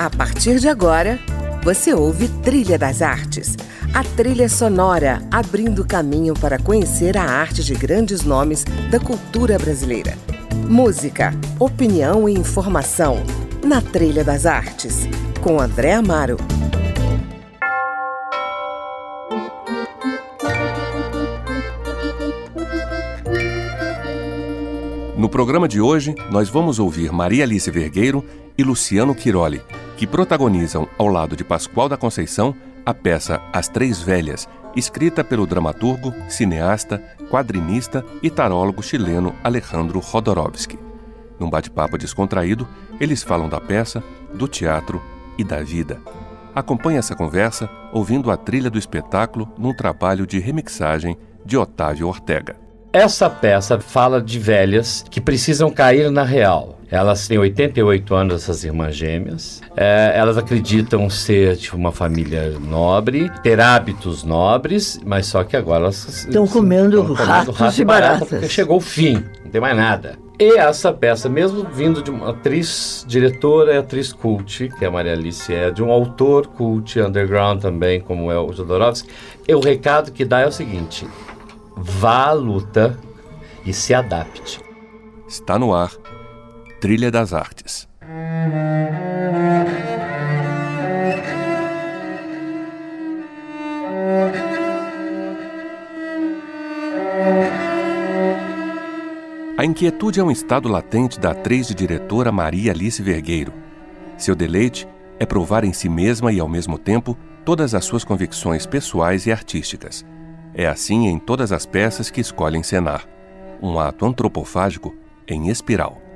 A partir de agora, você ouve Trilha das Artes, a trilha sonora abrindo caminho para conhecer a arte de grandes nomes da cultura brasileira. Música, opinião e informação na Trilha das Artes, com André Amaro. No programa de hoje, nós vamos ouvir Maria Alice Vergueiro e Luciano Quiroli, que protagonizam, ao lado de Pascoal da Conceição, a peça As Três Velhas, escrita pelo dramaturgo, cineasta, quadrinista e tarólogo chileno Alejandro Rodorovsky. Num bate-papo descontraído, eles falam da peça, do teatro e da vida. Acompanhe essa conversa ouvindo a trilha do espetáculo num trabalho de remixagem de Otávio Ortega. Essa peça fala de velhas que precisam cair na real. Elas têm 88 anos, essas irmãs gêmeas. É, elas acreditam ser de uma família nobre, ter hábitos nobres, mas só que agora elas estão comendo, comendo ratos, ratos e baratas. Barata porque chegou o fim, não tem mais nada. E essa peça, mesmo vindo de uma atriz, diretora e atriz cult, que é a Maria Alice, é de um autor cult, underground também, como é o Jodorowsky, e o recado que dá é o seguinte: vá à luta e se adapte. Está no ar Trilha das Artes. A inquietude é um estado latente da atriz e diretora Maria Alice Vergueiro. Seu deleite é provar em si mesma e, ao mesmo tempo, todas as suas convicções pessoais e artísticas. É assim em todas as peças que escolhe encenar. Um ato antropofágico em espiral.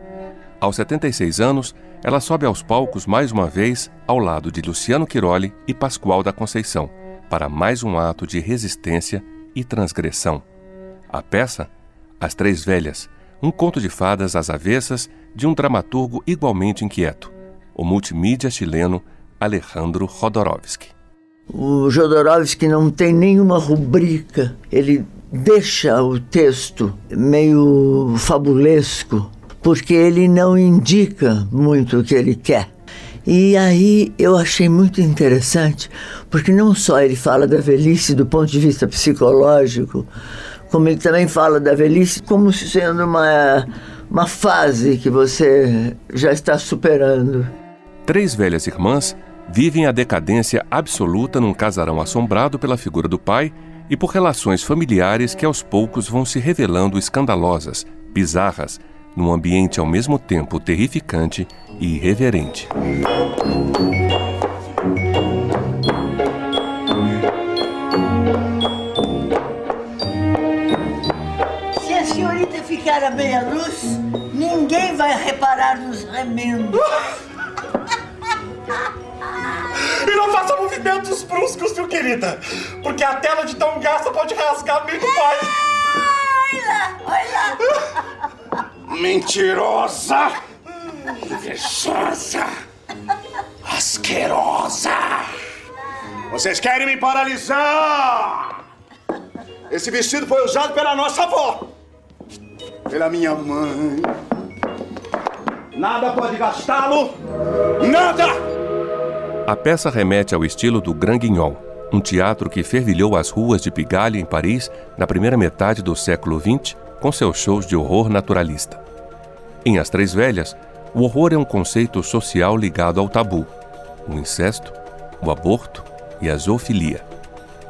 Aos 76 anos, ela sobe aos palcos mais uma vez ao lado de Luciano Quiroli e Pascoal da Conceição, para mais um ato de resistência e transgressão. A peça, As Três Velhas, um conto de fadas às avessas de um dramaturgo igualmente inquieto, o multimídia chileno Alejandro Rodorovsky. O Jodorowsky não tem nenhuma rubrica, ele deixa o texto meio fabulesco, porque ele não indica muito o que ele quer. E aí eu achei muito interessante, porque não só ele fala da velhice do ponto de vista psicológico, como ele também fala da velhice como sendo uma, uma fase que você já está superando. Três velhas irmãs vivem a decadência absoluta num casarão assombrado pela figura do pai e por relações familiares que aos poucos vão se revelando escandalosas, bizarras, num ambiente ao mesmo tempo terrificante e irreverente. Se a senhorita ficar a meia luz, ninguém vai reparar nos remendos. E não faça movimentos bruscos, viu, querida? Porque a tela de tão gasta pode rasgar muito mais. Olha lá, olha Mentirosa! Invejosa! Asquerosa! Vocês querem me paralisar! Esse vestido foi usado pela nossa avó! Pela minha mãe! Nada pode gastá-lo! Nada! A peça remete ao estilo do Grand Guignol, um teatro que fervilhou as ruas de Pigalle, em Paris, na primeira metade do século XX, com seus shows de horror naturalista. Em As Três Velhas, o horror é um conceito social ligado ao tabu, o incesto, o aborto e a zoofilia.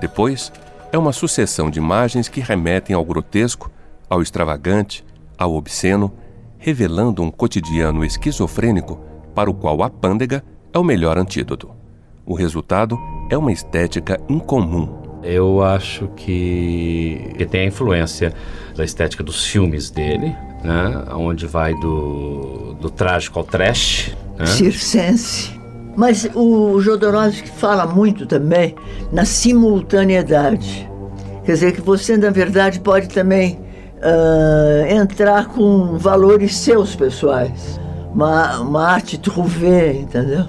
Depois, é uma sucessão de imagens que remetem ao grotesco, ao extravagante, ao obsceno, revelando um cotidiano esquizofrênico para o qual a pândega é o melhor antídoto. O resultado é uma estética incomum. Eu acho que, que tem a influência da estética dos filmes dele, né? onde vai do, do trágico ao trash. Né? Circense. Mas o Jodorowsky fala muito também na simultaneidade. Quer dizer, que você, na verdade, pode também uh, entrar com valores seus pessoais. Uma, uma arte trouvée, entendeu?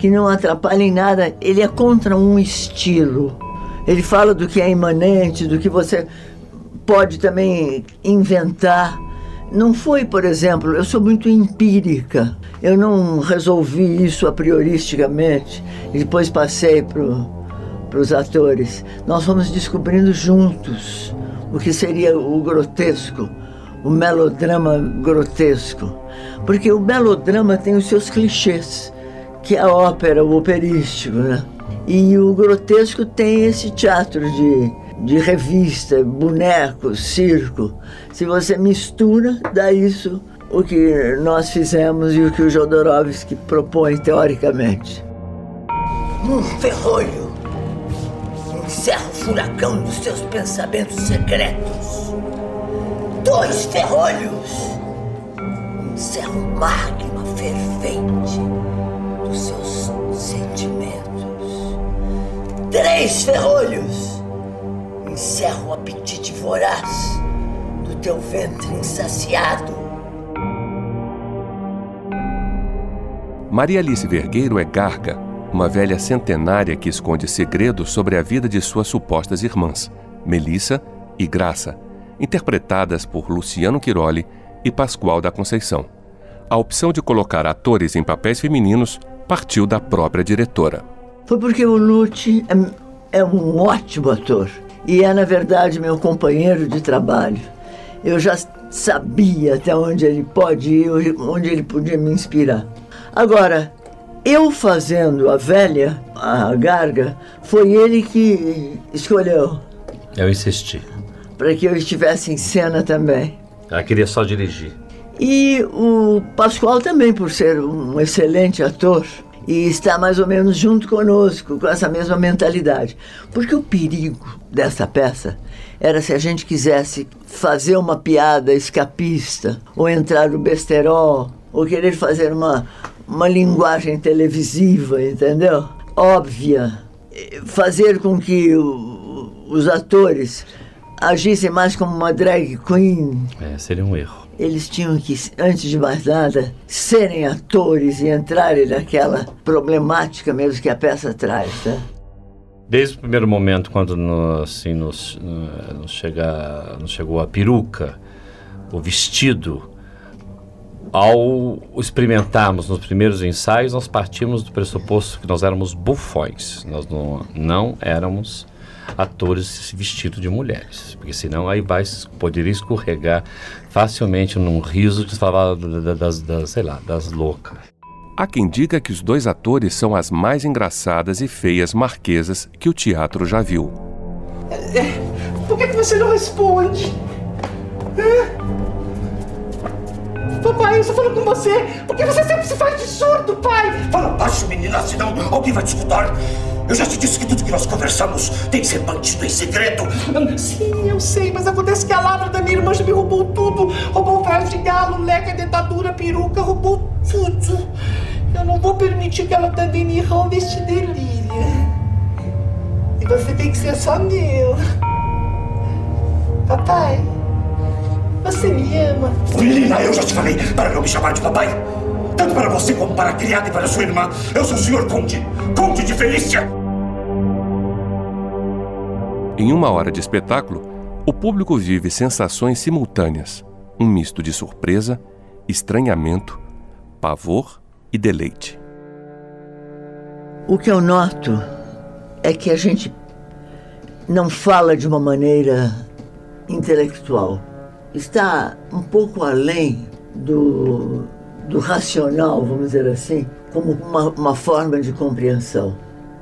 que não atrapalha em nada, ele é contra um estilo. Ele fala do que é imanente, do que você pode também inventar. Não foi, por exemplo, eu sou muito empírica. Eu não resolvi isso a prioristicamente e depois passei para os atores. Nós fomos descobrindo juntos o que seria o grotesco, o melodrama grotesco. Porque o melodrama tem os seus clichês, que é a ópera, o operístico, né? E o grotesco tem esse teatro de, de revista, boneco, circo. Se você mistura, dá isso o que nós fizemos e o que o Jodorowsky propõe teoricamente. Um ferrolho encerra o furacão dos seus pensamentos secretos. Dois ferrolhos encerra o magma fervente dos seus sentimentos. Três ferrolhos encerra o apetite voraz do teu ventre insaciado. Maria Alice Vergueiro é Garga, uma velha centenária que esconde segredos sobre a vida de suas supostas irmãs, Melissa e Graça, interpretadas por Luciano Quiroli e Pascoal da Conceição. A opção de colocar atores em papéis femininos partiu da própria diretora. Foi porque o Lute é, é um ótimo ator e é, na verdade, meu companheiro de trabalho. Eu já sabia até onde ele pode ir, onde ele podia me inspirar. Agora, eu fazendo a velha, a Garga, foi ele que escolheu. Eu insisti. Para que eu estivesse em cena também. Ela queria só dirigir. E o Pascoal também, por ser um excelente ator, e está mais ou menos junto conosco, com essa mesma mentalidade. Porque o perigo dessa peça era se a gente quisesse fazer uma piada escapista, ou entrar no besterol, ou querer fazer uma, uma linguagem televisiva, entendeu? Óbvia. Fazer com que o, os atores agissem mais como uma drag queen. É, seria um erro. Eles tinham que, antes de mais nada, serem atores e entrarem naquela problemática mesmo que a peça traz, tá? Desde o primeiro momento, quando no, assim, nos, nos, chega, nos chegou a peruca, o vestido, ao experimentarmos nos primeiros ensaios, nós partimos do pressuposto que nós éramos bufões, nós não, não éramos atores vestidos de mulheres, porque senão aí vai poderia escorregar facilmente num riso de falar das, das, das, sei lá, das loucas. Há quem diga que os dois atores são as mais engraçadas e feias marquesas que o teatro já viu. Por que, que você não responde? Papai, eu só falo com você. Por que você sempre se faz de surdo, pai? Fala baixo, menina, senão alguém vai te escutar. Eu já te disse que tudo que nós conversamos tem que ser mantido em segredo. Sim, eu sei, mas acontece que a Lara da minha irmã já me roubou tudo. Roubou o de galo, leca, dentadura, peruca, roubou tudo. Eu não vou permitir que ela também me roube este delírio. E você tem que ser só meu. Papai. Você me ama? Menina, eu já te falei para não me chamar de papai. Tanto para você como para a criada e para sua irmã. Eu sou o senhor Conde, Conde de Felícia. Em uma hora de espetáculo, o público vive sensações simultâneas. Um misto de surpresa, estranhamento, pavor e deleite. O que eu noto é que a gente não fala de uma maneira intelectual está um pouco além do, do racional, vamos dizer assim, como uma, uma forma de compreensão.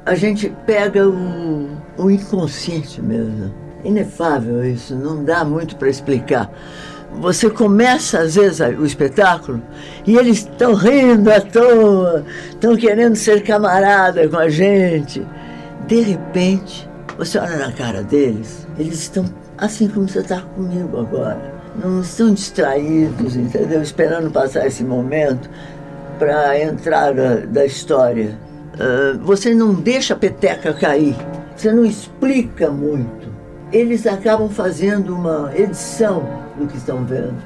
A gente pega o, inconsciente mesmo. Inefável isso, não dá muito para explicar. Você começa, às vezes, o espetáculo e eles estão rindo à toa, estão querendo ser camarada com a gente. De repente, você olha na cara deles, eles estão assim como você está comigo agora não estão distraídos, entendeu? Esperando passar esse momento para entrar da, da história. Uh, você não deixa a peteca cair, você não explica muito. Eles acabam fazendo uma edição do que estão vendo.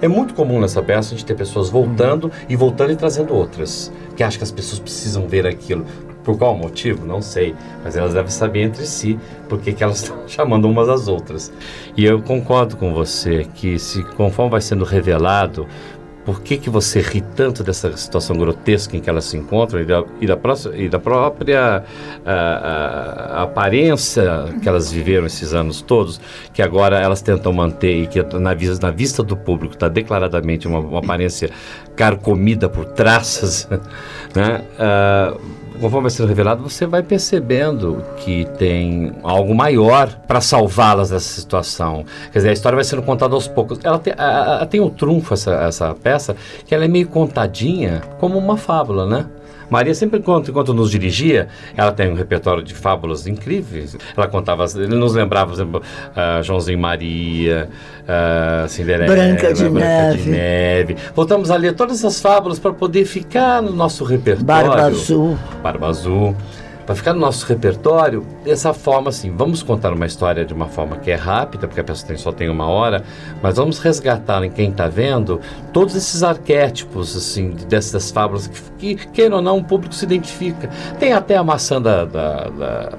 É muito comum nessa peça a gente ter pessoas voltando e voltando e trazendo outras, que acham que as pessoas precisam ver aquilo. Por qual motivo? Não sei, mas elas devem saber entre si porque que elas estão chamando umas às outras. E eu concordo com você que se conforme vai sendo revelado por que, que você ri tanto dessa situação grotesca em que elas se encontram e da, e da, próxima, e da própria a, a, a aparência que elas viveram esses anos todos, que agora elas tentam manter e que na, na vista do público está declaradamente uma, uma aparência carcomida por traças, né? Uh, conforme vai sendo revelado, você vai percebendo que tem algo maior para salvá-las dessa situação. Quer dizer, a história vai sendo contada aos poucos. Ela tem, ela tem um trunfo, essa, essa peça, que ela é meio contadinha como uma fábula, né? Maria sempre, enquanto, enquanto nos dirigia, ela tem um repertório de fábulas incríveis. Ela contava, ele nos lembrava, por exemplo, uh, Joãozinho Maria, uh, Cinderela, Branca de Branca Neve. de Neve. Voltamos a ler todas essas fábulas para poder ficar no nosso repertório. Barba Azul. Barba Azul. Para ficar no nosso repertório, dessa forma assim, vamos contar uma história de uma forma que é rápida, porque a pessoa tem, só tem uma hora, mas vamos resgatar em quem está vendo todos esses arquétipos assim dessas fábulas que, que queira ou não, o público se identifica. Tem até a maçã da, da, da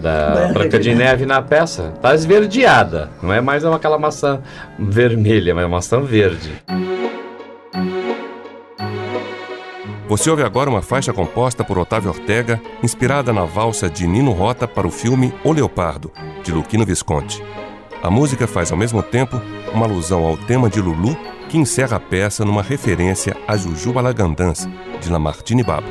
da Branca de Neve na peça. Tá esverdeada. Não é mais aquela maçã vermelha, mas é uma maçã verde. Você ouve agora uma faixa composta por Otávio Ortega, inspirada na valsa de Nino Rota para o filme O Leopardo, de Luquino Visconti. A música faz ao mesmo tempo uma alusão ao tema de Lulu, que encerra a peça numa referência a Jujuba Lagandans, de Lamartine Babo.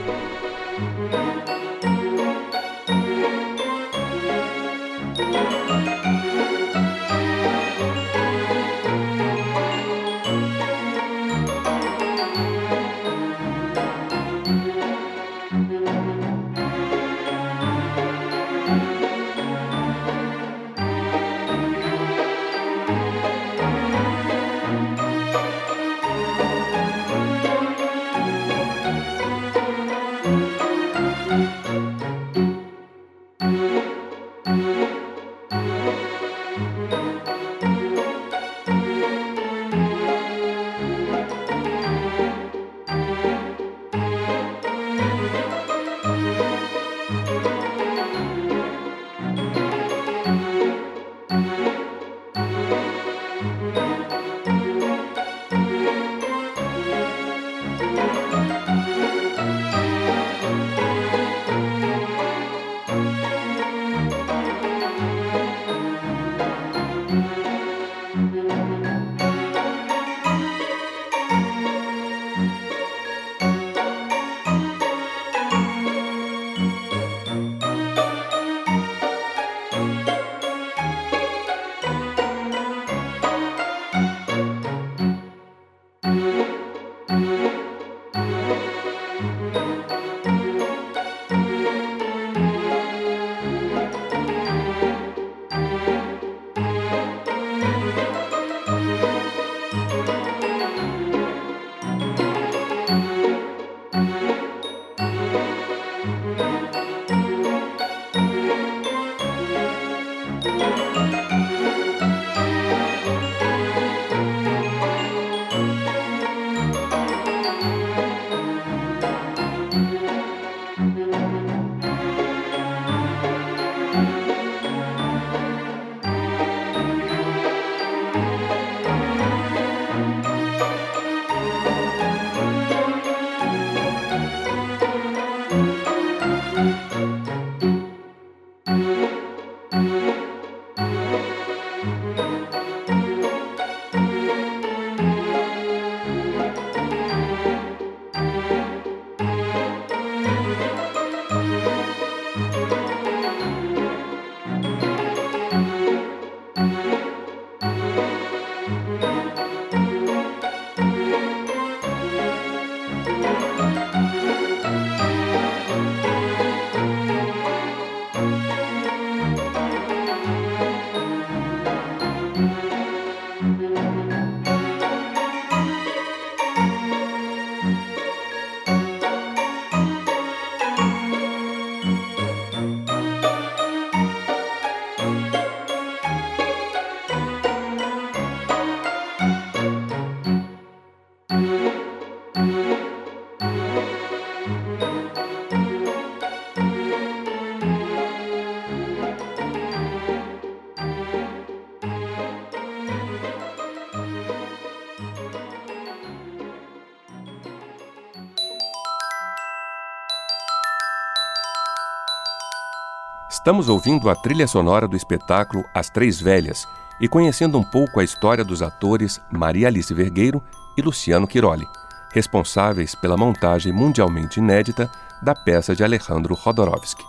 Estamos ouvindo a trilha sonora do espetáculo As Três Velhas e conhecendo um pouco a história dos atores Maria Alice Vergueiro e Luciano Quiroli, responsáveis pela montagem mundialmente inédita da peça de Alejandro Rodorovsky.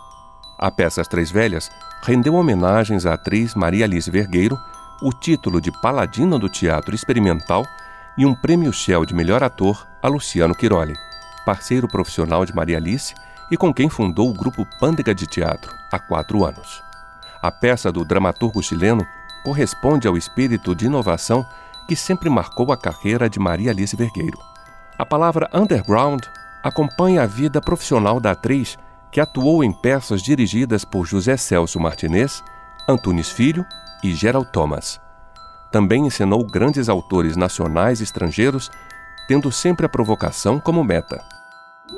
A peça As Três Velhas rendeu homenagens à atriz Maria Alice Vergueiro, o título de Paladina do Teatro Experimental e um prêmio Shell de melhor ator a Luciano Quiroli, parceiro profissional de Maria Alice e com quem fundou o grupo Pândega de Teatro há quatro anos. A peça do dramaturgo chileno corresponde ao espírito de inovação que sempre marcou a carreira de Maria Alice Vergueiro. A palavra underground acompanha a vida profissional da atriz que atuou em peças dirigidas por José Celso Martinez, Antunes Filho e Gerald Thomas. Também ensinou grandes autores nacionais e estrangeiros, tendo sempre a provocação como meta.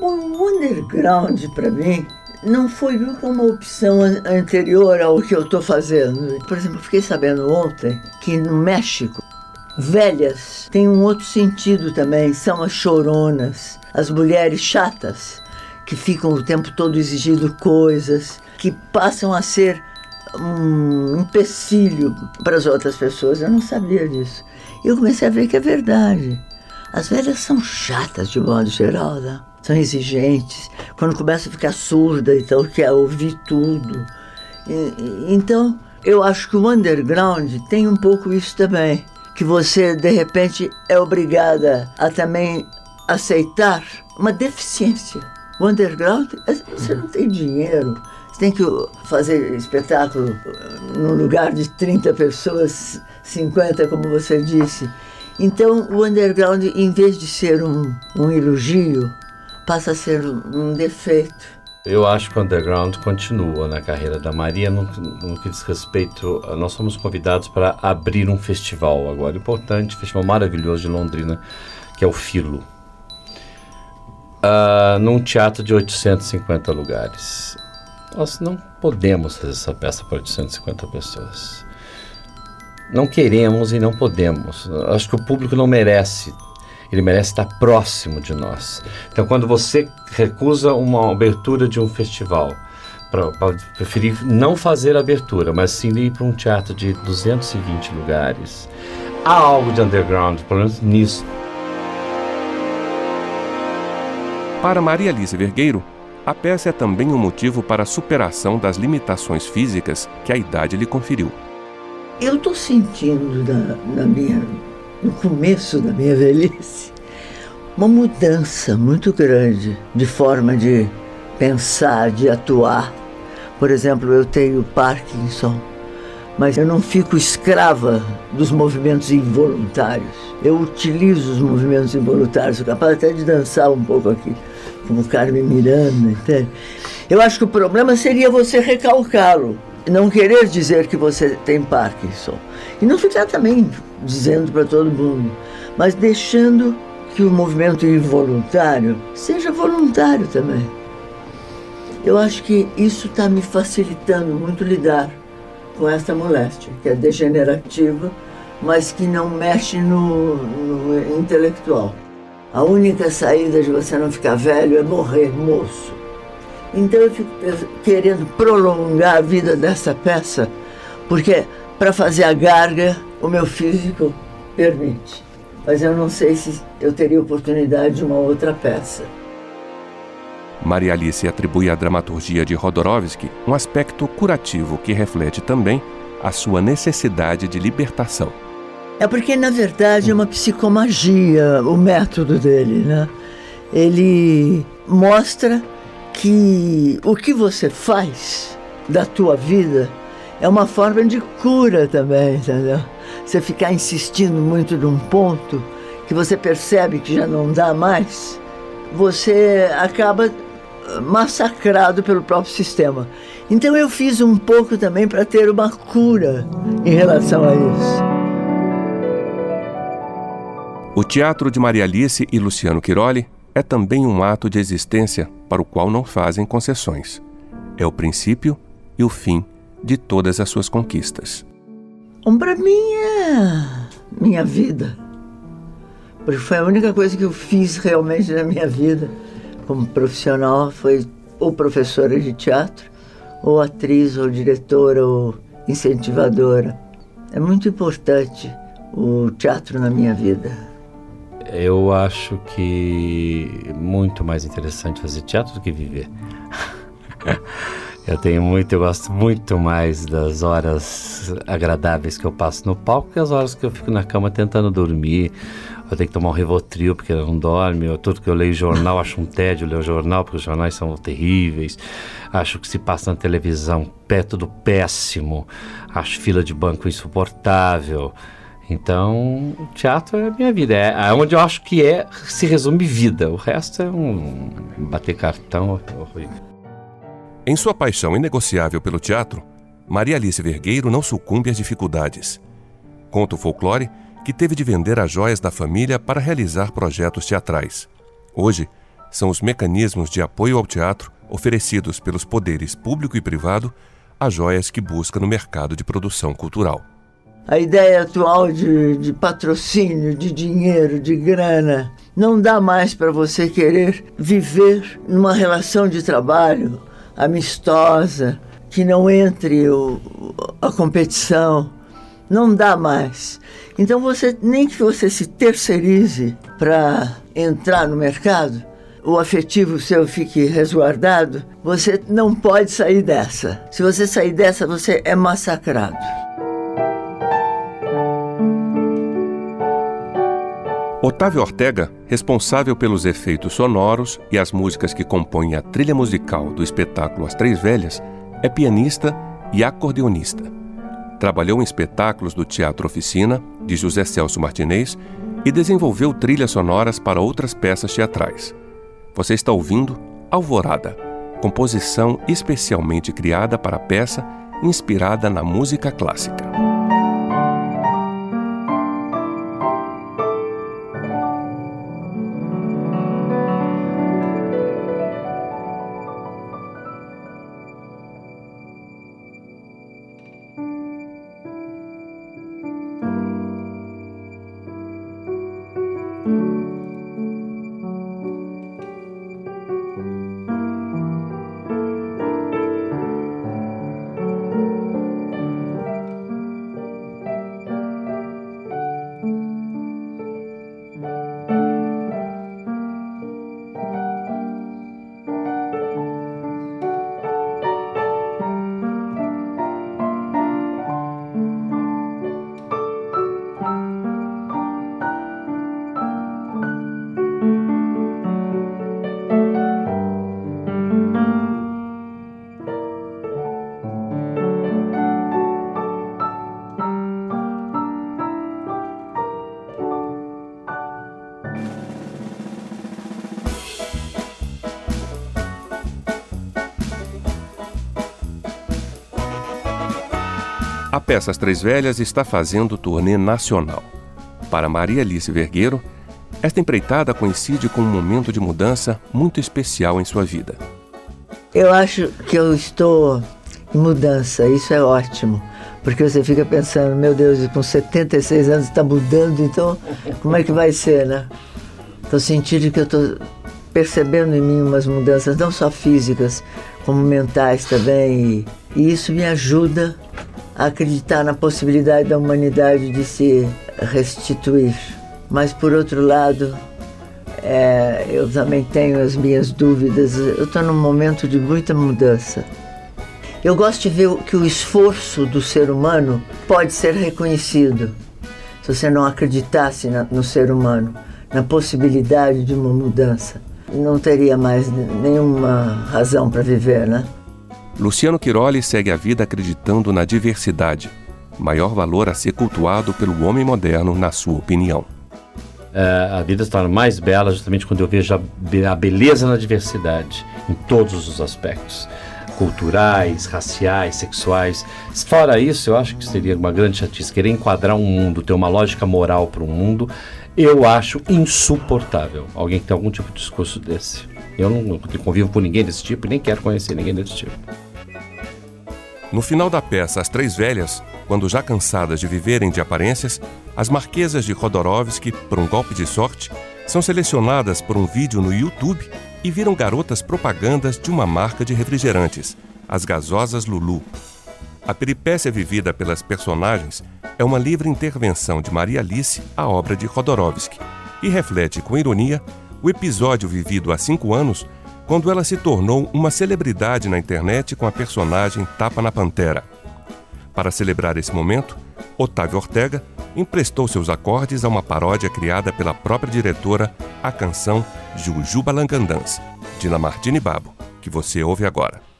O underground, para mim, não foi nunca uma opção anterior ao que eu estou fazendo. Por exemplo, fiquei sabendo ontem que no México, velhas têm um outro sentido também, são as choronas, as mulheres chatas, que ficam o tempo todo exigindo coisas, que passam a ser um empecilho para as outras pessoas. Eu não sabia disso. E eu comecei a ver que é verdade. As velhas são chatas de modo geral, né? São exigentes. Quando começa a ficar surda, então quer ouvir tudo. E, então, eu acho que o underground tem um pouco isso também, que você de repente é obrigada a também aceitar uma deficiência. O underground, você não tem dinheiro, você tem que fazer espetáculo num lugar de 30 pessoas, 50, como você disse. Então, o underground, em vez de ser um, um elogio, passa a ser um defeito. Eu acho que o underground continua na carreira da Maria no, no que diz respeito. Nós somos convidados para abrir um festival agora importante, festival maravilhoso de Londrina, que é o Filo. Uh, num teatro de 850 lugares. Nós não podemos fazer essa peça para 850 pessoas. Não queremos e não podemos. Acho que o público não merece ele merece estar próximo de nós. Então, quando você recusa uma abertura de um festival, para preferir não fazer a abertura, mas sim ir para um teatro de 220 lugares, há algo de underground, pelo menos nisso. Para Maria Alice Vergueiro, a peça é também um motivo para a superação das limitações físicas que a idade lhe conferiu. Eu estou sentindo na, na minha no começo da minha velhice, uma mudança muito grande de forma de pensar, de atuar. Por exemplo, eu tenho Parkinson, mas eu não fico escrava dos movimentos involuntários. Eu utilizo os movimentos involuntários, sou capaz até de dançar um pouco aqui, como Carmen Miranda, entende? Eu acho que o problema seria você recalcá-lo, não querer dizer que você tem Parkinson. E não ficar também dizendo para todo mundo, mas deixando que o movimento involuntário seja voluntário também. Eu acho que isso está me facilitando muito lidar com essa moléstia, que é degenerativa, mas que não mexe no, no intelectual. A única saída de você não ficar velho é morrer moço. Então eu fico querendo prolongar a vida dessa peça, porque para fazer a garga, o meu físico permite. Mas eu não sei se eu teria oportunidade de uma outra peça. Maria Alice atribui à dramaturgia de Rodorovsky um aspecto curativo que reflete também a sua necessidade de libertação. É porque, na verdade, é uma psicomagia o método dele, né? Ele mostra que o que você faz da tua vida é uma forma de cura também, entendeu? Você ficar insistindo muito num ponto que você percebe que já não dá mais, você acaba massacrado pelo próprio sistema. Então eu fiz um pouco também para ter uma cura em relação a isso. O teatro de Maria Alice e Luciano Quiroli é também um ato de existência para o qual não fazem concessões. É o princípio e o fim de todas as suas conquistas. Um para mim é minha vida. Porque foi a única coisa que eu fiz realmente na minha vida como profissional, foi ou professora de teatro ou atriz, ou diretora, ou incentivadora. É muito importante o teatro na minha vida. Eu acho que é muito mais interessante fazer teatro do que viver. eu tenho muito, eu gosto muito mais das horas agradáveis que eu passo no palco que as horas que eu fico na cama tentando dormir. Eu tenho que tomar um Rivotril porque não dorme. Eu, tudo que eu leio jornal, acho um tédio ler o jornal porque os jornais são terríveis. Acho que se passa na televisão, pé tudo péssimo. Acho fila de banco insuportável. Então, o teatro é a minha vida. É, é onde eu acho que é se resume vida. O resto é um bater cartão horrível. Em sua paixão inegociável pelo teatro, Maria Alice Vergueiro não sucumbe às dificuldades. Conta o folclore que teve de vender as joias da família para realizar projetos teatrais. Hoje, são os mecanismos de apoio ao teatro oferecidos pelos poderes público e privado as joias que busca no mercado de produção cultural. A ideia atual de, de patrocínio, de dinheiro, de grana, não dá mais para você querer viver numa relação de trabalho amistosa, que não entre o, a competição. Não dá mais. Então você nem que você se terceirize para entrar no mercado, o afetivo seu fique resguardado, você não pode sair dessa. Se você sair dessa, você é massacrado. Otávio Ortega, responsável pelos efeitos sonoros e as músicas que compõem a trilha musical do espetáculo As Três Velhas, é pianista e acordeonista. Trabalhou em espetáculos do Teatro Oficina, de José Celso Martinez, e desenvolveu trilhas sonoras para outras peças teatrais. Você está ouvindo Alvorada, composição especialmente criada para a peça inspirada na música clássica. A peça As Três Velhas está fazendo turnê nacional. Para Maria Alice Vergueiro, esta empreitada coincide com um momento de mudança muito especial em sua vida. Eu acho que eu estou em mudança, isso é ótimo. Porque você fica pensando, meu Deus, com 76 anos está mudando, então como é que vai ser, né? Estou sentindo que eu estou percebendo em mim umas mudanças, não só físicas, como mentais também. E, e isso me ajuda acreditar na possibilidade da humanidade de se restituir. Mas, por outro lado, é, eu também tenho as minhas dúvidas. Eu estou num momento de muita mudança. Eu gosto de ver que o esforço do ser humano pode ser reconhecido. Se você não acreditasse na, no ser humano, na possibilidade de uma mudança, não teria mais nenhuma razão para viver, né? Luciano Quiroli segue a vida acreditando na diversidade, maior valor a ser cultuado pelo homem moderno, na sua opinião. É, a vida torna mais bela justamente quando eu vejo a, a beleza na diversidade, em todos os aspectos culturais, raciais, sexuais. Fora isso, eu acho que seria uma grande chatice querer enquadrar um mundo, ter uma lógica moral para um mundo. Eu acho insuportável alguém que tem algum tipo de discurso desse. Eu não convivo com ninguém desse tipo e nem quero conhecer ninguém desse tipo. No final da peça As Três Velhas, quando já cansadas de viverem de aparências, as marquesas de Rodorovsky, por um golpe de sorte, são selecionadas por um vídeo no YouTube e viram garotas propagandas de uma marca de refrigerantes, As Gasosas Lulu. A peripécia vivida pelas personagens é uma livre intervenção de Maria Alice à obra de Rodorovsky e reflete com ironia o episódio vivido há cinco anos quando ela se tornou uma celebridade na internet com a personagem Tapa na Pantera. Para celebrar esse momento, Otávio Ortega emprestou seus acordes a uma paródia criada pela própria diretora, a canção Jujuba Langandans, de Lamartine Babo, que você ouve agora.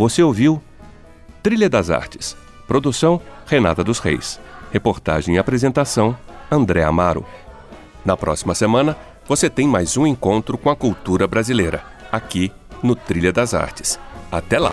Você ouviu Trilha das Artes. Produção Renata dos Reis. Reportagem e apresentação André Amaro. Na próxima semana, você tem mais um encontro com a cultura brasileira, aqui no Trilha das Artes. Até lá!